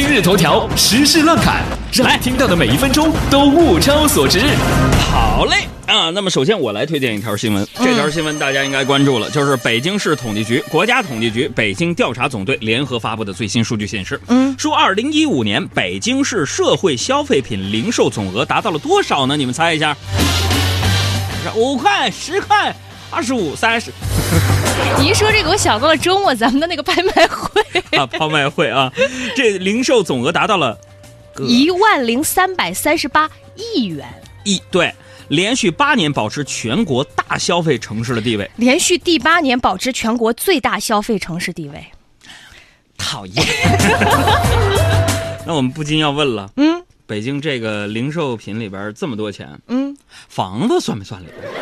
今日头条时事乱侃，让你听到的每一分钟都物超所值。好嘞啊，那么首先我来推荐一条新闻，这条新闻大家应该关注了，就是北京市统计局、国家统计局、北京调查总队联合发布的最新数据显示，嗯，说二零一五年北京市社会消费品零售总额达到了多少呢？你们猜一下？五块、十块、二十五、三十。你一说这个，我想到了周末咱们的那个拍卖会 啊，拍卖会啊，这零售总额达到了一万零三百三十八亿元。亿对，连续八年保持全国大消费城市的地位，连续第八年保持全国最大消费城市地位。讨厌。那我们不禁要问了，嗯，北京这个零售品里边这么多钱，嗯，房子算没算里边？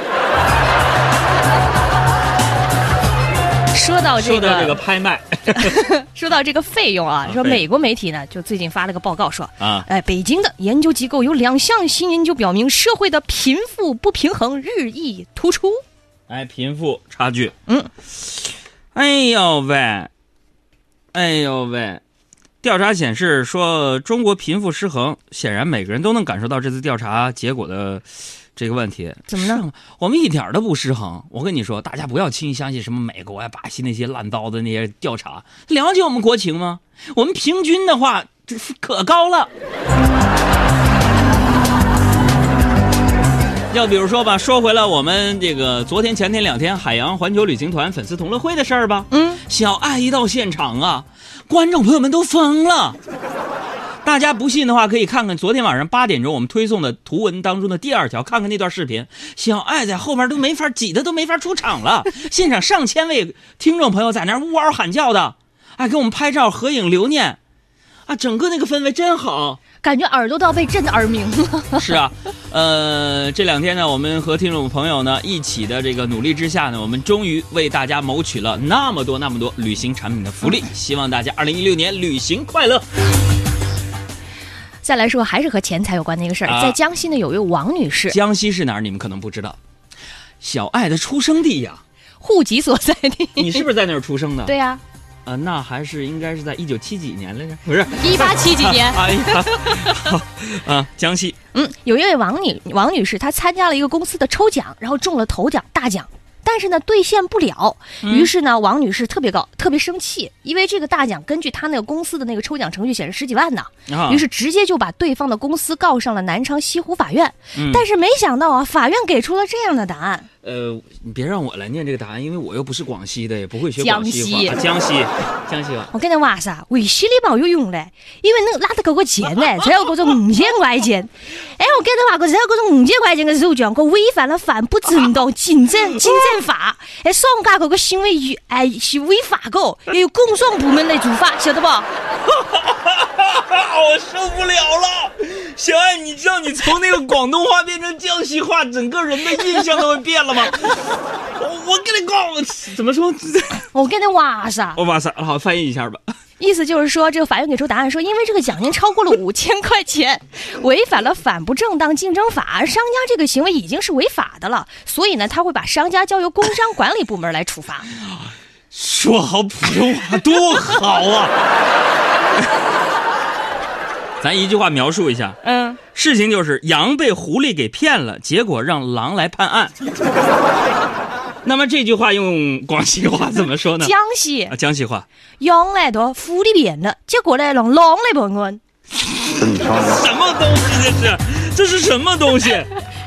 说到这个这个拍卖，说到这个费用啊，说美国媒体呢就最近发了个报告说啊，哎，北京的研究机构有两项新研究表明，社会的贫富不平衡日益突出。哎，贫富差距，嗯，哎呦喂，哎呦喂，调查显示说中国贫富失衡，显然每个人都能感受到这次调查结果的。这个问题怎么了？我们一点都不失衡。我跟你说，大家不要轻易相信什么美国呀、巴西那些烂刀子那些调查。了解我们国情吗？我们平均的话，这是可高了。要比如说吧，说回了我们这个昨天、前天两天海洋环球旅行团粉丝同乐会的事儿吧。嗯，小爱一到现场啊，观众朋友们都疯了。大家不信的话，可以看看昨天晚上八点钟我们推送的图文当中的第二条，看看那段视频。小爱在后面都没法挤的，都没法出场了。现场上千位听众朋友在那呜嗷喊叫的，哎，给我们拍照合影留念，啊，整个那个氛围真好，感觉耳朵都要被震得耳鸣了。是啊，呃，这两天呢，我们和听众朋友呢一起的这个努力之下呢，我们终于为大家谋取了那么多那么多旅行产品的福利。希望大家二零一六年旅行快乐。再来说，还是和钱财有关的一个事儿，在江西呢，有位王女士。江西是哪儿？你们可能不知道，小爱的出生地呀，户籍所在地。你是不是在那儿出生的？对呀。啊，那还是应该是在一九七几年来着？不是，一八七几年。哎呀，啊，江西。嗯，有一位王女王女士，她参加了一个公司的抽奖，然后中了头奖大奖。但是呢，兑现不了。于是呢，王女士特别高，特别生气，因为这个大奖根据她那个公司的那个抽奖程序显示十几万呢。于是直接就把对方的公司告上了南昌西湖法院。但是没想到啊，法院给出了这样的答案。呃，你别让我来念这个答案，因为我又不是广西的，也不会学广西话。江西，江西话。我跟你话噻，微信里没有用嘞，因为那拉得够个钱呢，才有嗰种五千块钱。哎，我跟你话，个才有嗰种五千块钱的手奖，我违反了反不正当竞争 竞争法。哎，商家这个行为与哎是违法的，要有工商部门来处罚，晓得不？我受不了了，小爱，你知道你从那个广东话变成江西话，整个人的印象都会变了吗？我我跟你讲，怎么说？我跟你哇塞，我哇塞，好，翻译一下吧。意思就是说，这个法院给出答案说，因为这个奖金超过了五千块钱，违反了反不正当竞争法，商家这个行为已经是违法的了，所以呢，他会把商家交由工商管理部门来处罚。说好普通话多好啊！咱一句话描述一下，嗯，事情就是羊被狐狸给骗了，结果让狼来判案。那么这句话用广西话怎么说呢？江西啊，江西话，羊来到狐狸骗了，结果呢让狼来判案。什么东西这是？这是什么东西？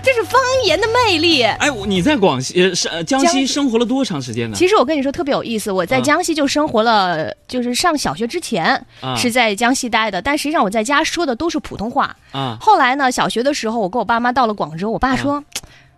这是方言的魅力。哎，你在广西呃是江西生活了多长时间呢？其实我跟你说特别有意思，我在江西就生活了，就是上小学之前是在江西待的，但实际上我在家说的都是普通话。啊。后来呢，小学的时候我跟我爸妈到了广州，我爸说，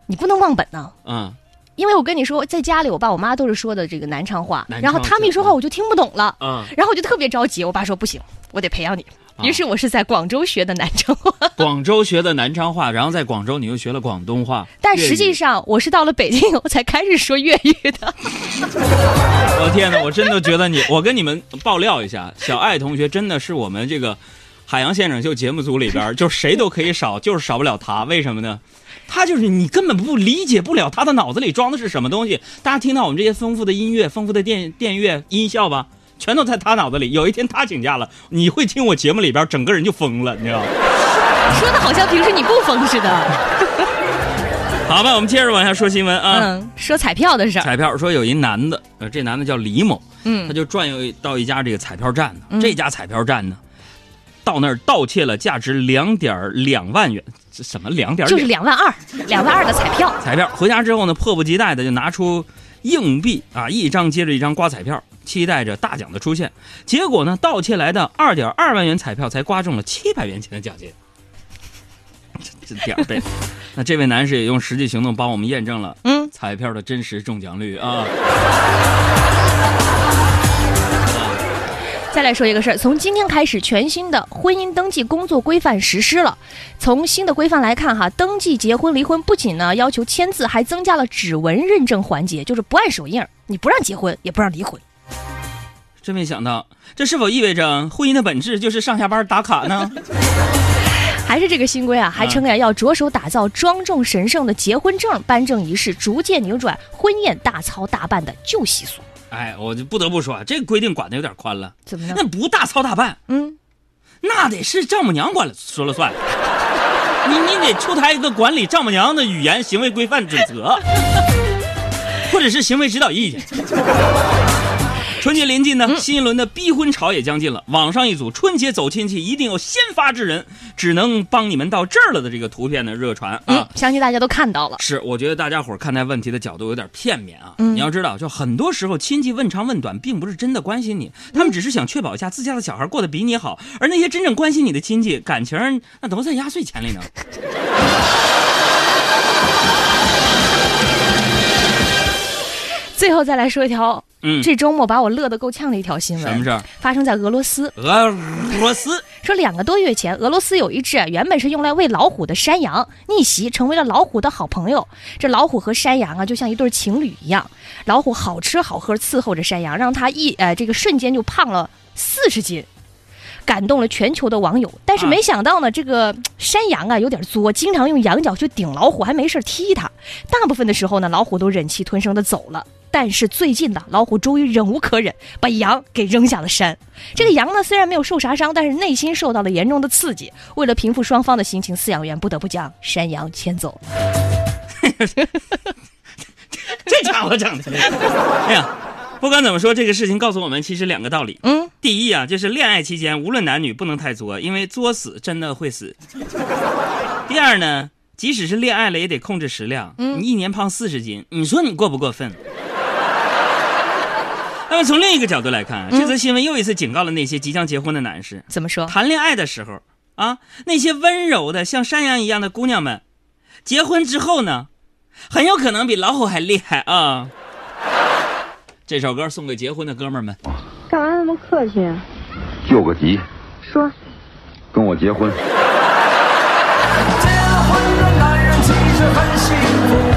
你不能忘本呢。嗯。因为我跟你说，在家里我爸我妈都是说的这个南昌话，然后他们一说话我就听不懂了。嗯。然后我就特别着急，我爸说不行，我得培养你。于是我是在广州学的南昌话，广州学的南昌话，然后在广州你又学了广东话，但实际上我是到了北京我才开始说粤语的。我天哪，我真的觉得你，我跟你们爆料一下，小爱同学真的是我们这个海洋现场秀节目组里边，就谁都可以少，就是少不了他。为什么呢？他就是你根本不理解不了他的脑子里装的是什么东西。大家听到我们这些丰富的音乐、丰富的电电乐音效吧？全都在他脑子里。有一天他请假了，你会听我节目里边，整个人就疯了，你知道吗？说的好像平时你不疯似的。好吧，我们接着往下说新闻啊。嗯，说彩票的事儿。彩票说有一男的，呃，这男的叫李某，嗯，他就转悠到一家这个彩票站呢。这家彩票站呢，到那儿盗窃了价值两点两万元，这什么两点？就是两万二，两万二的彩票。彩票回家之后呢，迫不及待的就拿出硬币啊，一张接着一张刮彩票，期待着大奖的出现。结果呢，盗窃来的二点二万元彩票才刮中了七百元钱的奖金。这点儿呗，那这位男士也用实际行动帮我们验证了，嗯，彩票的真实中奖率啊。再来说一个事儿，从今天开始，全新的婚姻登记工作规范实施了。从新的规范来看，哈，登记结婚离婚不仅呢要求签字，还增加了指纹认证环节，就是不按手印，你不让结婚，也不让离婚。真没想到，这是否意味着婚姻的本质就是上下班打卡呢？还是这个新规啊，还称呀要着手打造庄重神圣的结婚证颁证仪式，逐渐扭转婚宴大操大办的旧习俗。哎，我就不得不说，这个规定管的有点宽了。怎么了？那不大操大办，嗯，那得是丈母娘管了说了算。你你得出台一个管理丈母娘的语言行为规范准则，或者是行为指导意见。春节临近呢，新一轮的逼婚潮也将近了。网上一组“春节走亲戚一定要先发制人，只能帮你们到这儿了”的这个图片呢热传啊，相信大家都看到了。是，我觉得大家伙看待问题的角度有点片面啊。你要知道，就很多时候亲戚问长问短，并不是真的关心你，他们只是想确保一下自家的小孩过得比你好。而那些真正关心你的亲戚，感情那都在压岁钱里呢。最后再来说一条。嗯，这周末把我乐得够呛的一条新闻，什么事儿？发生在俄罗斯。俄罗斯 说，两个多月前，俄罗斯有一只原本是用来喂老虎的山羊逆袭，成为了老虎的好朋友。这老虎和山羊啊，就像一对情侣一样。老虎好吃好喝伺候着山羊，让它一呃这个瞬间就胖了四十斤，感动了全球的网友。但是没想到呢，这个山羊啊有点作，经常用羊角去顶老虎，还没事踢它。大部分的时候呢，老虎都忍气吞声的走了。但是最近呢，老虎终于忍无可忍，把羊给扔下了山。这个羊呢，虽然没有受啥伤，但是内心受到了严重的刺激。为了平复双方的心情，饲养员不得不将山羊牵走。这家伙整的，哎呀，不管怎么说，这个事情告诉我们其实两个道理。嗯，第一啊，就是恋爱期间无论男女不能太作，因为作死真的会死。第二呢，即使是恋爱了，也得控制食量。嗯，你一年胖四十斤，你说你过不过分？那么从另一个角度来看，这则新闻又一次警告了那些即将结婚的男士。怎么说？谈恋爱的时候啊，那些温柔的像山羊一样的姑娘们，结婚之后呢，很有可能比老虎还厉害啊！这首歌送给结婚的哥们儿们。干嘛那么客气？救个急。说。跟我结婚。像